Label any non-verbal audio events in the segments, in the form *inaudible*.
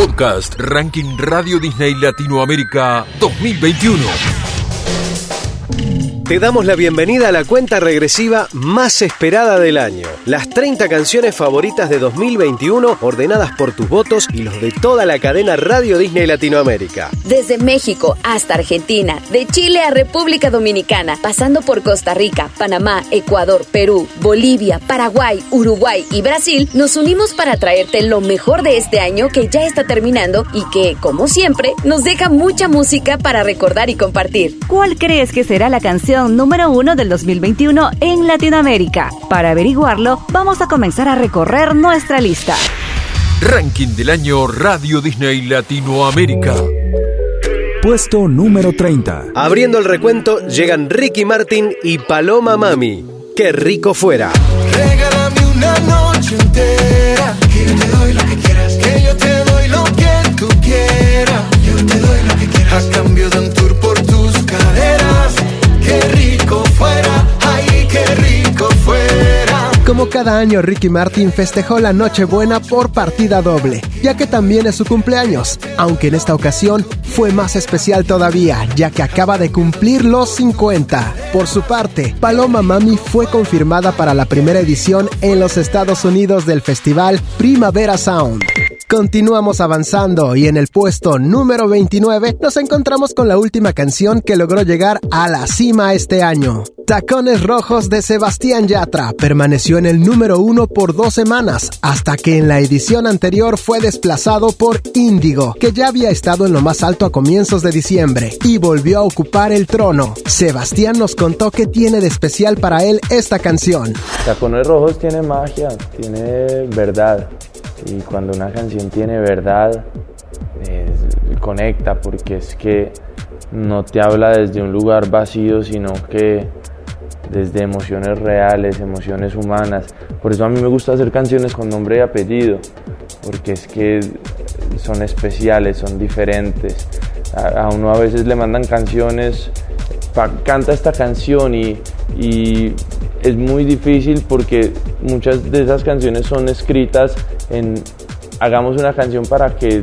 Podcast Ranking Radio Disney Latinoamérica 2021. Te damos la bienvenida a la cuenta regresiva más esperada del año. Las 30 canciones favoritas de 2021 ordenadas por tus votos y los de toda la cadena Radio Disney Latinoamérica. Desde México hasta Argentina, de Chile a República Dominicana, pasando por Costa Rica, Panamá, Ecuador, Perú, Bolivia, Paraguay, Uruguay y Brasil, nos unimos para traerte lo mejor de este año que ya está terminando y que, como siempre, nos deja mucha música para recordar y compartir. ¿Cuál crees que será la canción? Número uno del 2021 en Latinoamérica. Para averiguarlo, vamos a comenzar a recorrer nuestra lista. Ranking del año Radio Disney Latinoamérica. Puesto número 30. Abriendo el recuento llegan Ricky Martin y Paloma Mami. Qué rico fuera. Regálame una noche entera, que yo te doy lo que quieras, que yo te doy lo que tú quieras, yo te doy lo que quieras a cambio de un tour por Como cada año, Ricky Martin festejó la Nochebuena por partida doble, ya que también es su cumpleaños, aunque en esta ocasión fue más especial todavía, ya que acaba de cumplir los 50. Por su parte, Paloma Mami fue confirmada para la primera edición en los Estados Unidos del festival Primavera Sound. Continuamos avanzando y en el puesto número 29 nos encontramos con la última canción que logró llegar a la cima este año. Tacones Rojos de Sebastián Yatra permaneció en el número uno por dos semanas, hasta que en la edición anterior fue desplazado por Índigo, que ya había estado en lo más alto a comienzos de diciembre, y volvió a ocupar el trono. Sebastián nos contó qué tiene de especial para él esta canción. Tacones Rojos tiene magia, tiene verdad y cuando una canción tiene verdad, conecta porque es que no te habla desde un lugar vacío, sino que desde emociones reales, emociones humanas. Por eso a mí me gusta hacer canciones con nombre y apellido, porque es que son especiales, son diferentes. A, uno a veces le mandan canciones, canta esta canción y, es muy difícil porque muchas de esas canciones son escritas en hagamos una canción para que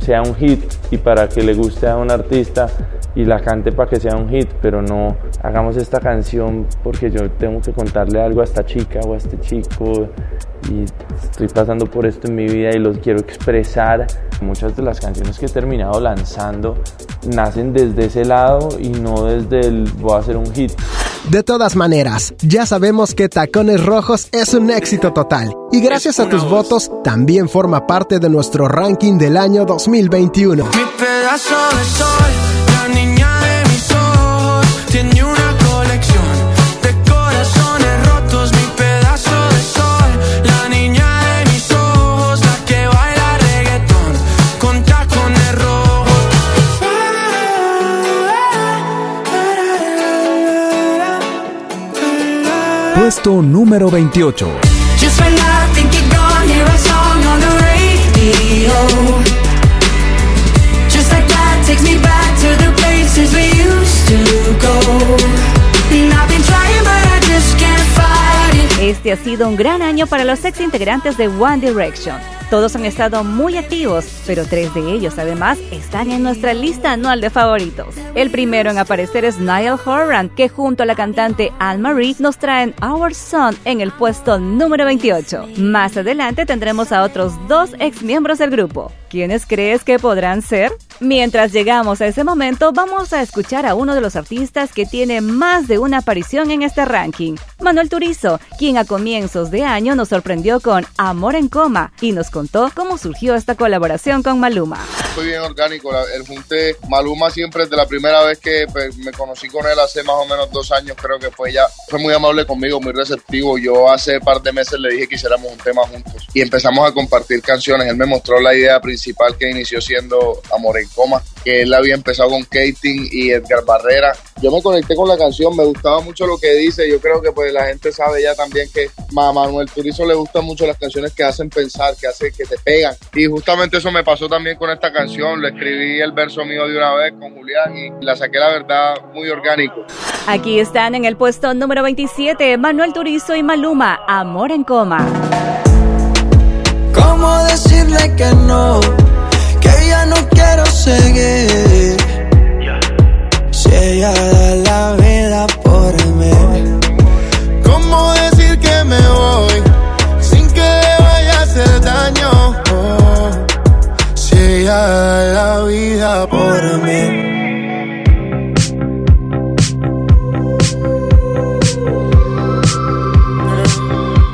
sea un hit y para que le guste a un artista y la cante para que sea un hit, pero no hagamos esta canción porque yo tengo que contarle algo a esta chica o a este chico y estoy pasando por esto en mi vida y los quiero expresar. Muchas de las canciones que he terminado lanzando nacen desde ese lado y no desde el voy a hacer un hit. De todas maneras, ya sabemos que Tacones Rojos es un éxito total y gracias a tus votos también forma parte de nuestro ranking del año 2021. Mi pedazo de sol, la niña de mis ojos, tiene una can't fight it. Este ha sido un gran año para los ex integrantes de One Direction. Todos han estado muy activos, pero tres de ellos además están en nuestra lista anual de favoritos. El primero en aparecer es Niall Horan, que junto a la cantante Anne-Marie nos traen Our Son en el puesto número 28. Más adelante tendremos a otros dos ex miembros del grupo. ¿Quiénes crees que podrán ser? Mientras llegamos a ese momento, vamos a escuchar a uno de los artistas que tiene más de una aparición en este ranking, Manuel Turizo, quien a comienzos de año nos sorprendió con Amor en Coma y nos contó cómo surgió esta colaboración con Maluma. Fue bien orgánico, el junte Maluma siempre desde la primera vez que pues, me conocí con él hace más o menos dos años, creo que fue ya, fue muy amable conmigo, muy receptivo. Yo hace par de meses le dije que hiciéramos un tema juntos y empezamos a compartir canciones. Él me mostró la idea principal que inició siendo Amor en Coma, que él había empezado con Kating y Edgar Barrera. Yo me conecté con la canción, me gustaba mucho lo que dice. Yo creo que pues la gente sabe ya también que a Manuel Turizo le gustan mucho las canciones que hacen pensar, que hacen que te pegan. Y justamente eso me pasó también con esta canción. Le escribí el verso mío de una vez con Julián y la saqué la verdad muy orgánico. Aquí están en el puesto número 27 Manuel Turizo y Maluma, Amor en Coma. ¿Cómo decirle que no? Seguir. Si ella da la vida por mí. ¿Cómo decir que me voy sin que le vaya a hacer daño? Oh, si ella da la vida por mí.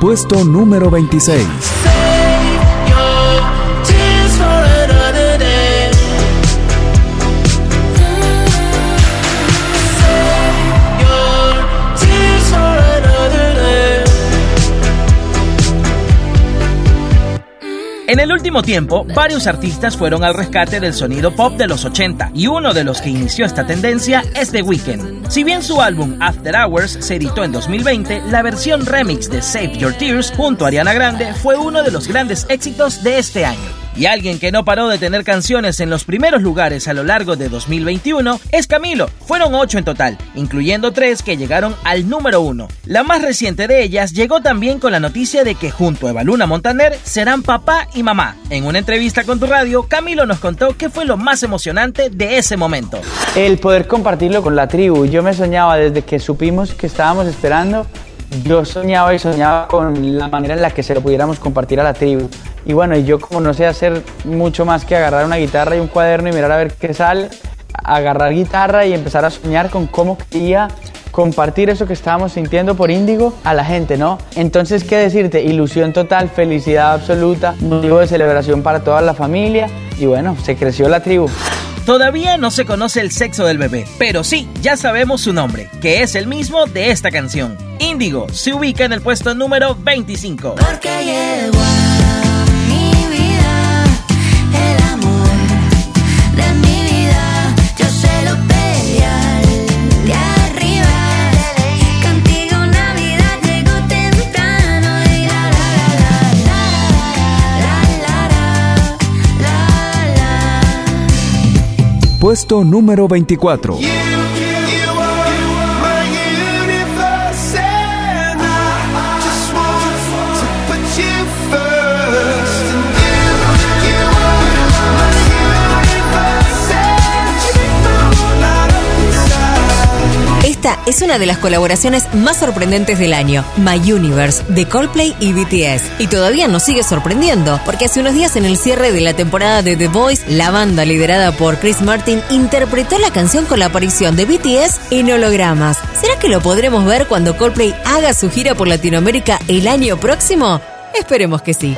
Puesto número 26. En el último tiempo, varios artistas fueron al rescate del sonido pop de los 80 y uno de los que inició esta tendencia es The Weeknd. Si bien su álbum After Hours se editó en 2020, la versión remix de Save Your Tears junto a Ariana Grande fue uno de los grandes éxitos de este año. Y alguien que no paró de tener canciones en los primeros lugares a lo largo de 2021 es Camilo. Fueron ocho en total, incluyendo tres que llegaron al número uno. La más reciente de ellas llegó también con la noticia de que junto a Evaluna Montaner serán papá y mamá. En una entrevista con tu radio, Camilo nos contó qué fue lo más emocionante de ese momento. El poder compartirlo con la tribu. Yo me soñaba desde que supimos que estábamos esperando yo soñaba y soñaba con la manera en la que se lo pudiéramos compartir a la tribu. Y bueno, y yo como no sé hacer mucho más que agarrar una guitarra y un cuaderno y mirar a ver qué sale, agarrar guitarra y empezar a soñar con cómo quería compartir eso que estábamos sintiendo por Índigo a la gente, ¿no? Entonces, ¿qué decirte? Ilusión total, felicidad absoluta, motivo de celebración para toda la familia y bueno, se creció la tribu. Todavía no se conoce el sexo del bebé, pero sí, ya sabemos su nombre, que es el mismo de esta canción. Índigo se ubica en el puesto número 25. Porque llegó a Puesto número 24. Es una de las colaboraciones más sorprendentes del año, My Universe, de Coldplay y BTS. Y todavía nos sigue sorprendiendo, porque hace unos días en el cierre de la temporada de The Voice, la banda liderada por Chris Martin interpretó la canción con la aparición de BTS en hologramas. ¿Será que lo podremos ver cuando Coldplay haga su gira por Latinoamérica el año próximo? Esperemos que sí.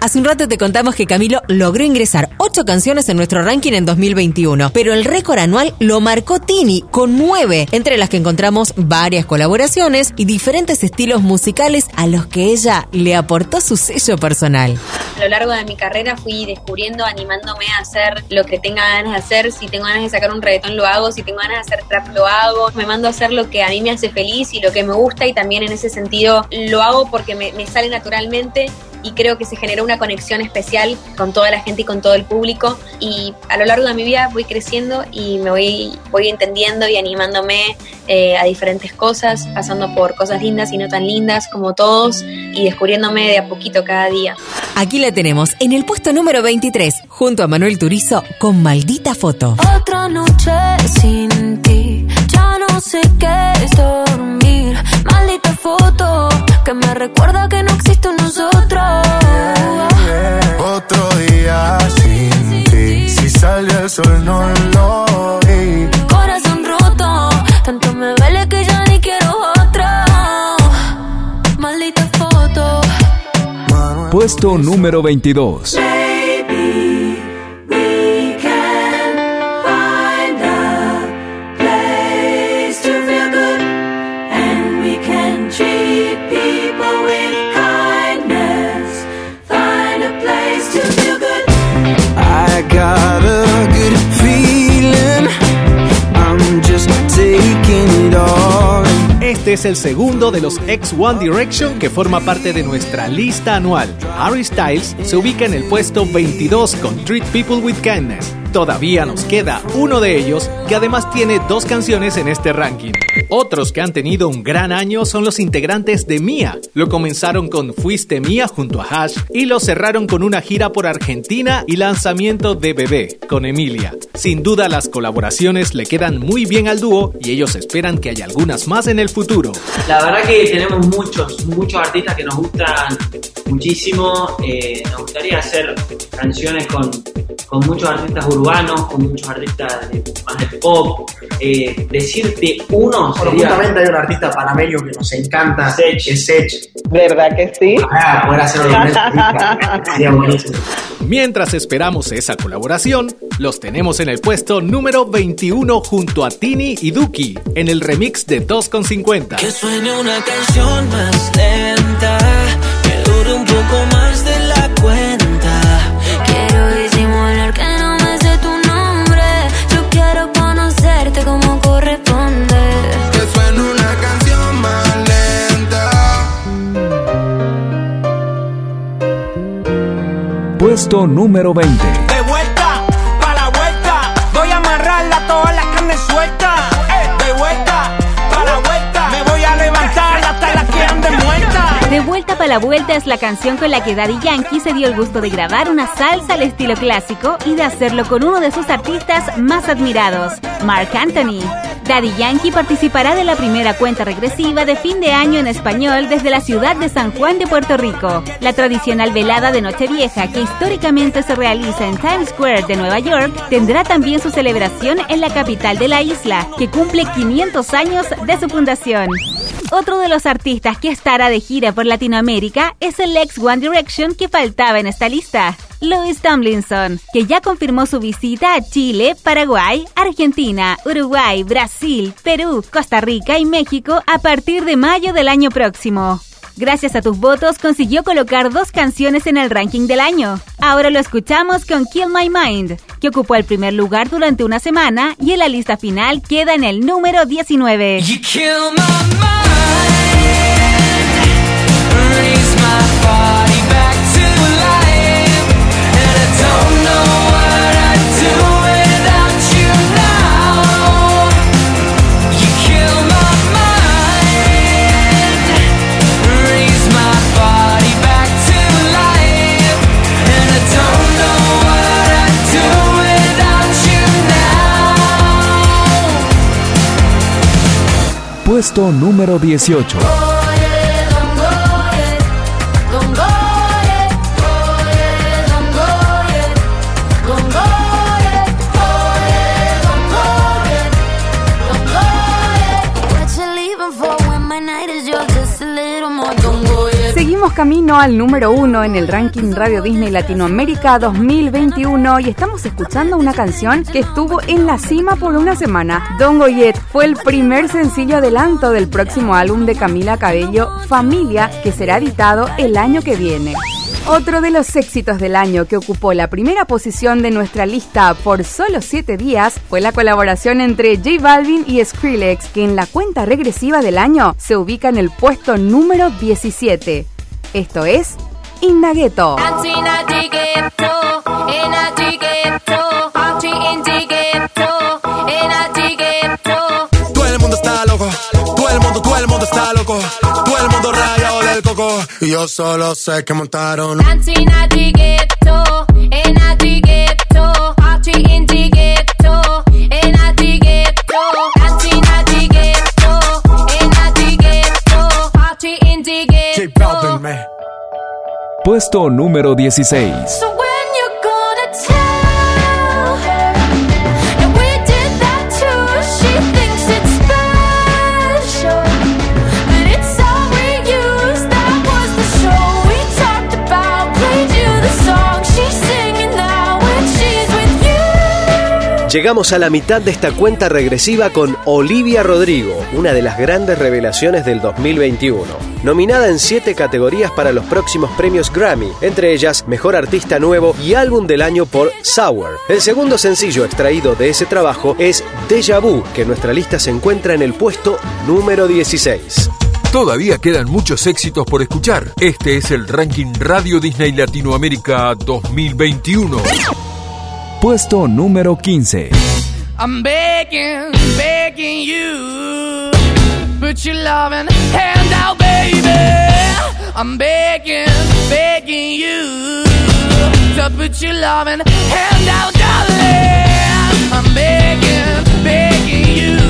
Hace un rato te contamos que Camilo logró ingresar ocho canciones en nuestro ranking en 2021, pero el récord anual lo marcó Tini con nueve, entre las que encontramos varias colaboraciones y diferentes estilos musicales a los que ella le aportó su sello personal. A lo largo de mi carrera fui descubriendo, animándome a hacer lo que tenga ganas de hacer. Si tengo ganas de sacar un reggaetón, lo hago. Si tengo ganas de hacer trap, lo hago. Me mando a hacer lo que a mí me hace feliz y lo que me gusta. Y también en ese sentido lo hago porque me sale naturalmente y creo que se generó una conexión especial con toda la gente y con todo el público y a lo largo de mi vida voy creciendo y me voy, voy entendiendo y animándome eh, a diferentes cosas, pasando por cosas lindas y no tan lindas como todos y descubriéndome de a poquito cada día. Aquí la tenemos en el puesto número 23, junto a Manuel Turizo con Maldita Foto. Otra noche sin ti, ya no sé qué es dormir. Maldita foto que me recuerda que no existe un nosotros. Otro día sin ti. Si sale el sol, no lo vi. Corazón roto, tanto me duele que ya ni quiero otro. Maldita foto. Puesto número 22. Es el segundo de los ex One Direction que forma parte de nuestra lista anual. Harry Styles se ubica en el puesto 22 con Treat People with Kindness. Todavía nos queda uno de ellos que además tiene dos canciones en este ranking. Otros que han tenido un gran año son los integrantes de Mía. Lo comenzaron con Fuiste Mía junto a Hash y lo cerraron con una gira por Argentina y lanzamiento de Bebé con Emilia. Sin duda las colaboraciones le quedan muy bien al dúo y ellos esperan que haya algunas más en el futuro. La verdad que tenemos muchos, muchos artistas que nos gustan muchísimo. Eh, nos gustaría hacer canciones con, con muchos artistas urbanos, con muchos artistas de, más de pop. Eh, decirte uno Bueno, sería... justamente hay un artista panameño que nos encanta, Sech. que es Sech. ¿Verdad que sí? Ah, poder hacerlo *laughs* sería buenísimo. Mientras esperamos esa colaboración, los tenemos en el puesto número 21 junto a Tini y Duki en el remix de 2.50. Que suene una canción más lenta, que dure un poco más Puesto número 20. De vuelta, pa' la vuelta. Voy a amarrarla todas las carnes sueltas. De vuelta, pa' la vuelta. Me voy a levantar hasta las que anden muertas. De vuelta para la vuelta es la canción con la que Daddy Yankee se dio el gusto de grabar una salsa al estilo clásico y de hacerlo con uno de sus artistas más admirados, Mark Anthony. Daddy Yankee participará de la primera cuenta regresiva de fin de año en español desde la ciudad de San Juan de Puerto Rico. La tradicional velada de Nochevieja, que históricamente se realiza en Times Square de Nueva York, tendrá también su celebración en la capital de la isla, que cumple 500 años de su fundación. Otro de los artistas que estará de gira por Latinoamérica es el ex One Direction que faltaba en esta lista, Louis Tomlinson, que ya confirmó su visita a Chile, Paraguay, Argentina, Uruguay, Brasil, Perú, Costa Rica y México a partir de mayo del año próximo. Gracias a tus votos consiguió colocar dos canciones en el ranking del año. Ahora lo escuchamos con Kill My Mind, que ocupó el primer lugar durante una semana y en la lista final queda en el número 19. You kill my mind. Raise my body back Puesto número 18. Camino al número uno en el ranking Radio Disney Latinoamérica 2021 y estamos escuchando una canción que estuvo en la cima por una semana. Don Goyet fue el primer sencillo adelanto del próximo álbum de Camila Cabello, Familia, que será editado el año que viene. Otro de los éxitos del año que ocupó la primera posición de nuestra lista por solo 7 días fue la colaboración entre J Balvin y Skrillex, que en la cuenta regresiva del año se ubica en el puesto número 17. Esto es Indagueto. Todo el mundo está loco, todo el mundo, todo el mundo está loco, todo el mundo rayado del coco. Y yo solo sé que montaron. Puesto número 16. Llegamos a la mitad de esta cuenta regresiva con Olivia Rodrigo, una de las grandes revelaciones del 2021. Nominada en siete categorías para los próximos premios Grammy, entre ellas Mejor Artista Nuevo y Álbum del Año por Sour. El segundo sencillo extraído de ese trabajo es Deja Vu, que en nuestra lista se encuentra en el puesto número 16. Todavía quedan muchos éxitos por escuchar. Este es el ranking Radio Disney Latinoamérica 2021. Puesto número 15. I'm begging, begging you put your loving hand out, baby. I'm begging, begging you to put your loving hand out, darling. I'm begging, begging you.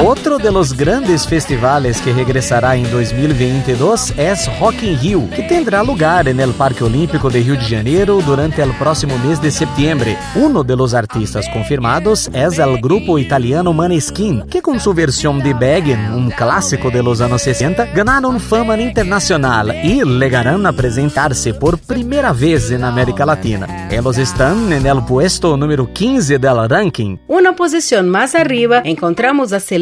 Otro de los grandes festivales que regresará en 2022 es Rock in Rio, que tendrá lugar el Parque Olímpico de Rio de Janeiro durante el próximo mes de septiembre. Uno de los artistas confirmados es el grupo italiano Maneskin, que con su versión de Beggin, un clásico de los años 60, ganaron fama internacional y llegarán a presentarse por primera vez en América Latina. Ellos están en el puesto número 15 del ranking. Una posición más arriba encontramos a Selena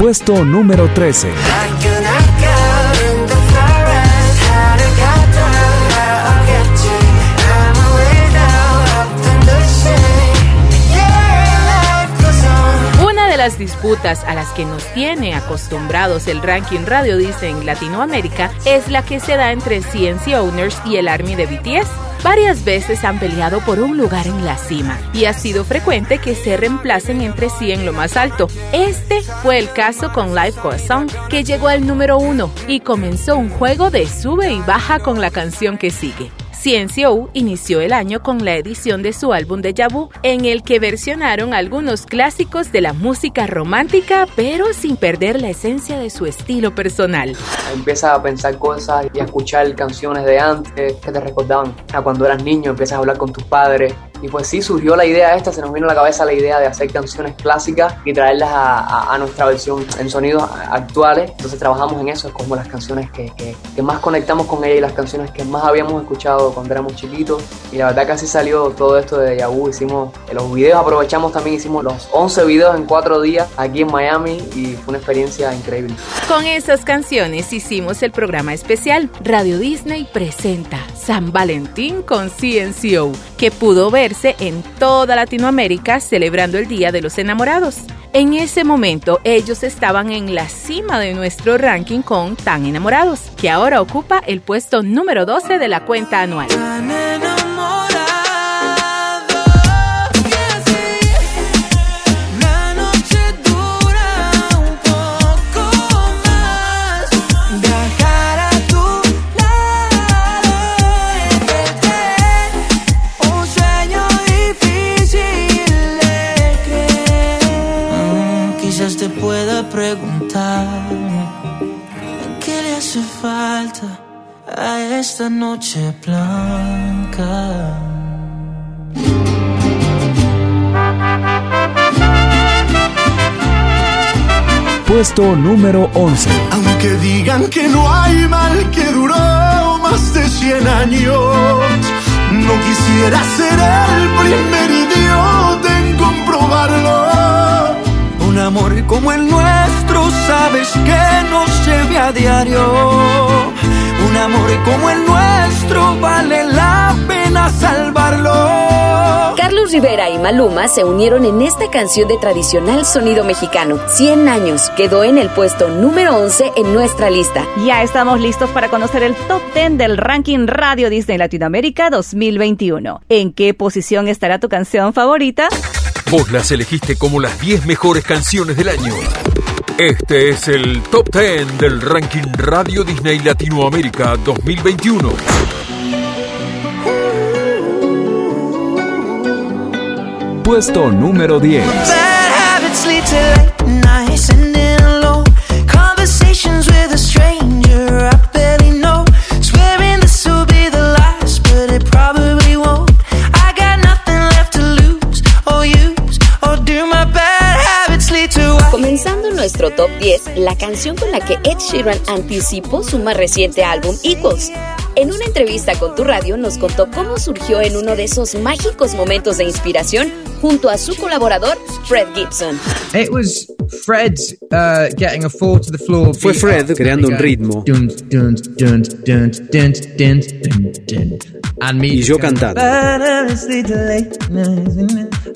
Puesto número 13. Una de las disputas a las que nos tiene acostumbrados el ranking Radio Disney en Latinoamérica es la que se da entre CNC Owners y el Army de BTS. Varias veces han peleado por un lugar en la cima y ha sido frecuente que se reemplacen entre sí en lo más alto. Este fue el caso con Live Corazon, que llegó al número uno y comenzó un juego de sube y baja con la canción que sigue. CNCO inició el año con la edición de su álbum de Vu, en el que versionaron algunos clásicos de la música romántica, pero sin perder la esencia de su estilo personal. Empiezas a pensar cosas y a escuchar canciones de antes que te recordaban a cuando eras niño, empiezas a hablar con tus padres. Y pues sí, surgió la idea esta, se nos vino a la cabeza la idea de hacer canciones clásicas y traerlas a, nuestra versión en sonidos actuales. Entonces trabajamos en eso, es como las canciones que, que- más conectamos con ella y las canciones que más habíamos escuchado cuando éramos chiquitos. Y la verdad que salió todo esto de Yahoo. Hicimos eh, los videos, aprovechamos también, hicimos los 11 videos en 4 días aquí en Miami y fue una experiencia increíble. Con esas canciones hicimos el programa especial Radio Disney presenta San Valentín con CNCO, que pudo verse en toda Latinoamérica celebrando el Día de los Enamorados. En ese momento ellos estaban en la cima de nuestro ranking con Tan Enamorados, que ahora ocupa el puesto número 12 de la cuenta anual. La Puesto número 11. Aunque digan que no hay mal que duró más de 100 años, no quisiera ser el primer idiota en comprobarlo. Un amor como el nuestro, sabes que no se ve a diario. Un amor como el nuestro, vale la pena salvarlo. Rivera y Maluma se unieron en esta canción de tradicional sonido mexicano. 100 años quedó en el puesto número 11 en nuestra lista. Ya estamos listos para conocer el top 10 del ranking Radio Disney Latinoamérica 2021. ¿En qué posición estará tu canción favorita? Vos las elegiste como las 10 mejores canciones del año. Este es el Top 10 del ranking Radio Disney Latinoamérica 2021. Puesto número 10. Nuestro top 10, la canción con la que Ed Sheeran anticipó su más reciente álbum, Equals. En una entrevista con tu radio nos contó cómo surgió en uno de esos mágicos momentos de inspiración junto a su colaborador, Fred Gibson. It was Fred uh, getting a four to the floor. Fue Fred creando un ritmo. Dun, dun, dun, dun, dun, dun, dun, dun. And me Y yo cantando.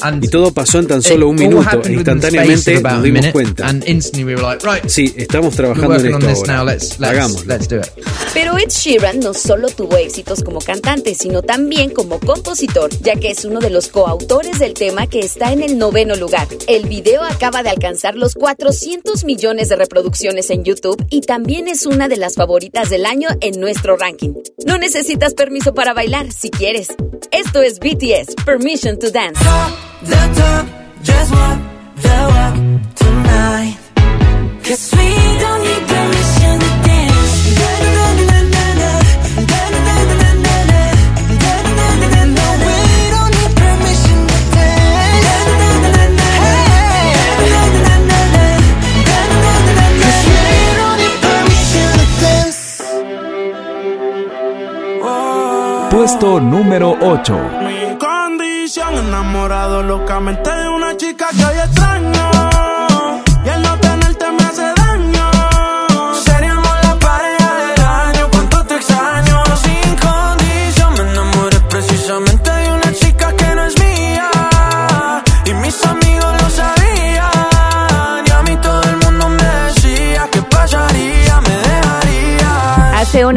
And Y todo pasó en tan solo un minuto. E instantáneamente nos dimos cuenta. And instantly we were like, right, Sí, estamos trabajando en esto ahora. Hagámoslo. let's do it. Pero Ed Sheeran no solo tuvo éxitos como cantante, sino también como compositor, ya que es uno de los coautores del tema que está en el noveno lugar. El video acaba de alcanzar los 400 millones de reproducciones en YouTube y también es una de las favoritas del año en nuestro ranking. No necesitas permiso para bailar si quieres. Esto es BTS, Permission to Dance. The top,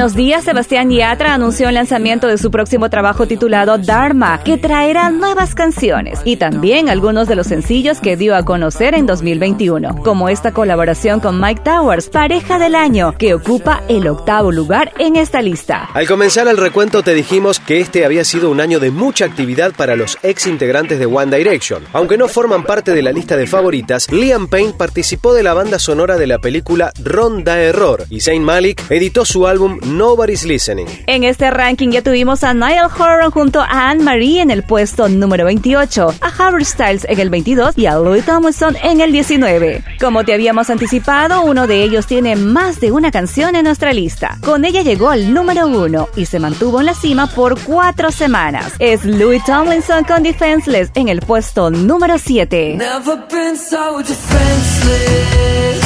unos días, Sebastián Yatra anunció el lanzamiento de su próximo trabajo titulado Dharma, que traerá nuevas canciones y también algunos de los sencillos que dio a conocer en 2021, como esta colaboración con Mike Towers, pareja del año, que ocupa el octavo lugar en esta lista. Al comenzar el recuento te dijimos que este había sido un año de mucha actividad para los ex integrantes de One Direction. Aunque no forman parte de la lista de favoritas, Liam Payne participó de la banda sonora de la película Ronda Error y Zayn Malik editó su álbum Nobody's Listening. En este ranking ya tuvimos a Niall Horan junto a Anne-Marie en el puesto número 28, a Harry Styles en el 22 y a Louis Tomlinson en el 19. Como te habíamos anticipado, uno de ellos tiene más de una canción en nuestra lista. Con ella llegó al número 1 y se mantuvo en la cima por cuatro semanas. Es Louis Tomlinson con Defenseless en el puesto número 7. Never been so defenseless.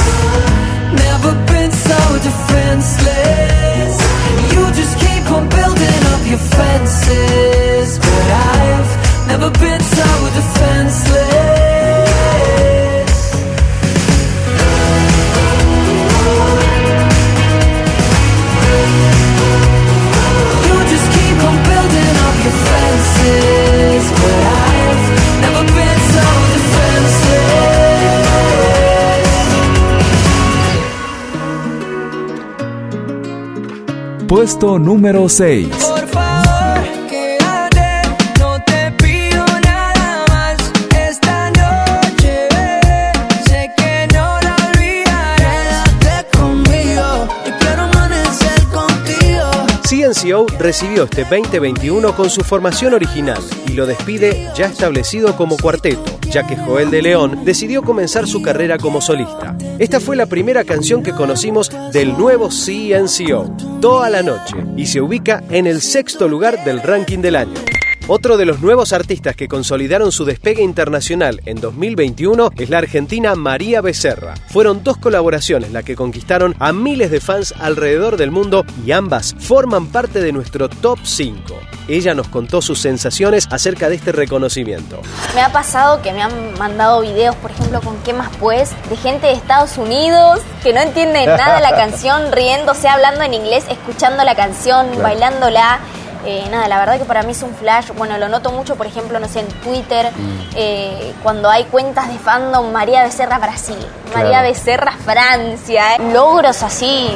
Puesto número 6. Por favor, quédate, no te pido nada más esta noche. Sé que no la olvidarás. Quédate conmigo, quiero amanecer contigo. CNCO recibió este 2021 con su formación original y lo despide ya establecido como cuarteto, ya que Joel de León decidió comenzar su carrera como solista. Esta fue la primera canción que conocimos del nuevo CNCO, Toda la Noche, y se ubica en el sexto lugar del ranking del año. Otro de los nuevos artistas que consolidaron su despegue internacional en 2021 es la argentina María Becerra. Fueron dos colaboraciones las que conquistaron a miles de fans alrededor del mundo y ambas forman parte de nuestro top 5. Ella nos contó sus sensaciones acerca de este reconocimiento. Me ha pasado que me han mandado videos, por ejemplo, con ¿Qué más pues? De gente de Estados Unidos que no entiende nada de la *laughs* canción, riéndose, hablando en inglés, escuchando la canción, Claro. bailándola. Eh, nada, la verdad que para mí es un flash. Bueno, lo noto mucho, por ejemplo, no sé, en Twitter, eh, cuando hay cuentas de fandom María Becerra Brasil, María Claro. Becerra Francia. eh. Logros así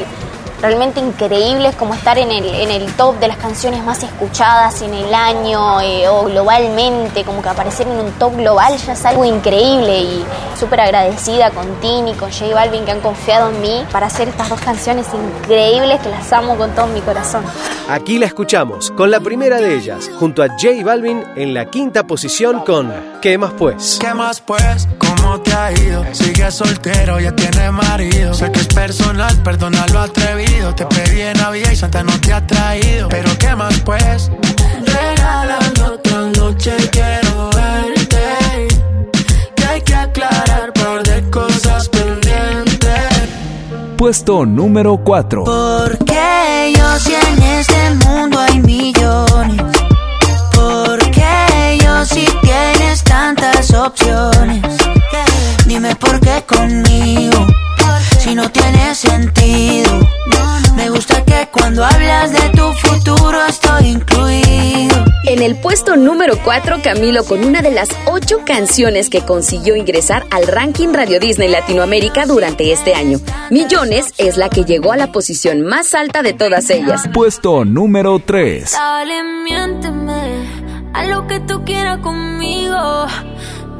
realmente increíbles como estar en el, en el top de las canciones más escuchadas en el año eh, o globalmente, como que aparecer en un top global ya es algo increíble y súper agradecida con Tini, con J Balvin que han confiado en mí para hacer estas dos canciones increíbles que las amo con todo mi corazón. Aquí la escuchamos con la primera de ellas, junto a J Balvin en la quinta posición con ¿Qué más pues? ¿Qué más pues? ¿Cómo te ha ido? Sigue soltero, ya tiene marido. Sé que es personal, perdona lo atrevido. Te pedí en Navidad y Santa no te ha traído. Pero ¿qué más pues? Regalando otra noche quiero verte. Que hay que aclarar par de cosas pendientes. Puesto número 4. Porque yo si opciones. Dime por qué conmigo. Si no tiene sentido. Me gusta que cuando hablas de tu futuro estoy incluido. En el puesto número 4, Camilo con una de las ocho canciones que consiguió ingresar al ranking Radio Disney Latinoamérica durante este año. Millones es la que llegó a la posición más alta de todas ellas. Puesto número 3. Dale, miénteme a lo que tú quieras conmigo.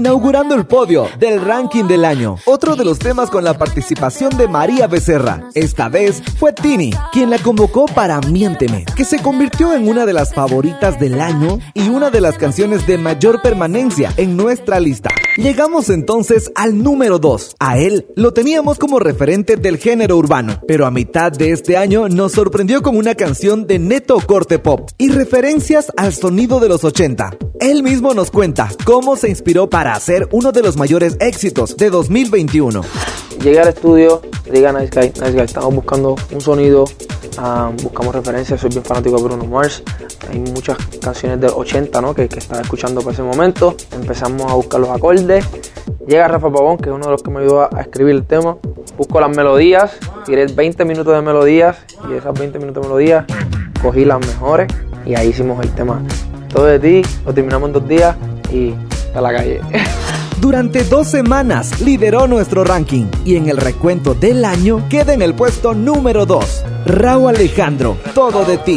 Inaugurando el podio del ranking del año, otro de los temas con la participación de María Becerra. Esta vez fue Tini, quien la convocó para Miénteme, que se convirtió en una de las favoritas del año y una de las canciones de mayor permanencia en nuestra lista. Llegamos entonces al número 2. A él lo teníamos como referente del género urbano, pero a mitad de este año nos sorprendió con una canción de neto corte pop y referencias al sonido de los 80. Él mismo nos cuenta cómo se inspiró para hacer uno de los mayores éxitos de 2021. Llegué al estudio, le a Nice Guy, Nice Guy, estamos buscando un sonido, ah, buscamos referencias, soy bien fanático de Bruno Mars, hay muchas canciones del 80 ¿no? que, que estaba escuchando para ese momento, empezamos a buscar los acordes, llega Rafa Pavón, que es uno de los que me ayudó a, escribir el tema, busco las melodías, tiré 20 minutos de melodías y esas 20 minutos de melodías cogí las mejores y ahí hicimos el tema. Todo de ti, lo terminamos en dos días y a la calle. *laughs* Durante dos semanas lideró nuestro ranking y en el recuento del año queda en el puesto número 2. Raúl Alejandro, todo de ti.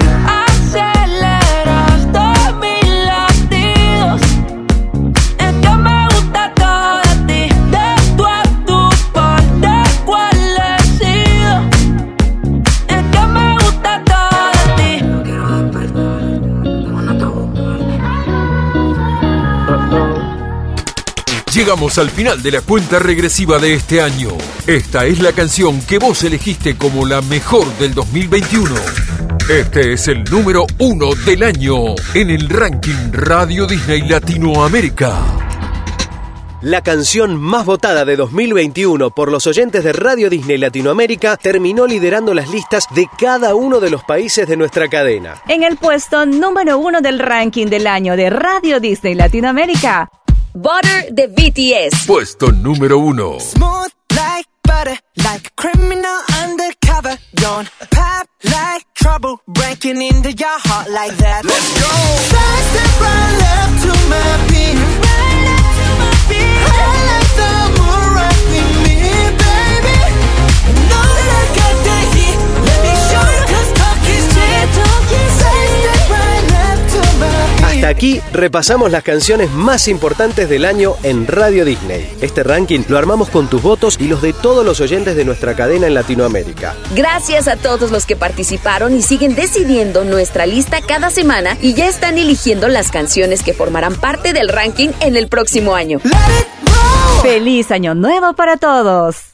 Llegamos al final de la cuenta regresiva de este año. Esta es la canción que vos elegiste como la mejor del 2021. Este es el número uno del año en el ranking Radio Disney Latinoamérica. La canción más votada de 2021 por los oyentes de Radio Disney Latinoamérica terminó liderando las listas de cada uno de los países de nuestra cadena. En el puesto número uno del ranking del año de Radio Disney Latinoamérica, Butter de BTS. Puesto número uno. Smooth like butter, like a criminal undercover. Don't pop like trouble, breaking into your heart like that. Let's go. Side step right left to my beat. Right left to my beat. I like the moon rocking Hasta aquí repasamos las canciones más importantes del año en Radio Disney. Este ranking lo armamos con tus votos y los de todos los oyentes de nuestra cadena en Latinoamérica. Gracias a todos los que participaron y siguen decidiendo nuestra lista cada semana y ya están eligiendo las canciones que formarán parte del ranking en el próximo año. ¡Feliz Año Nuevo para todos!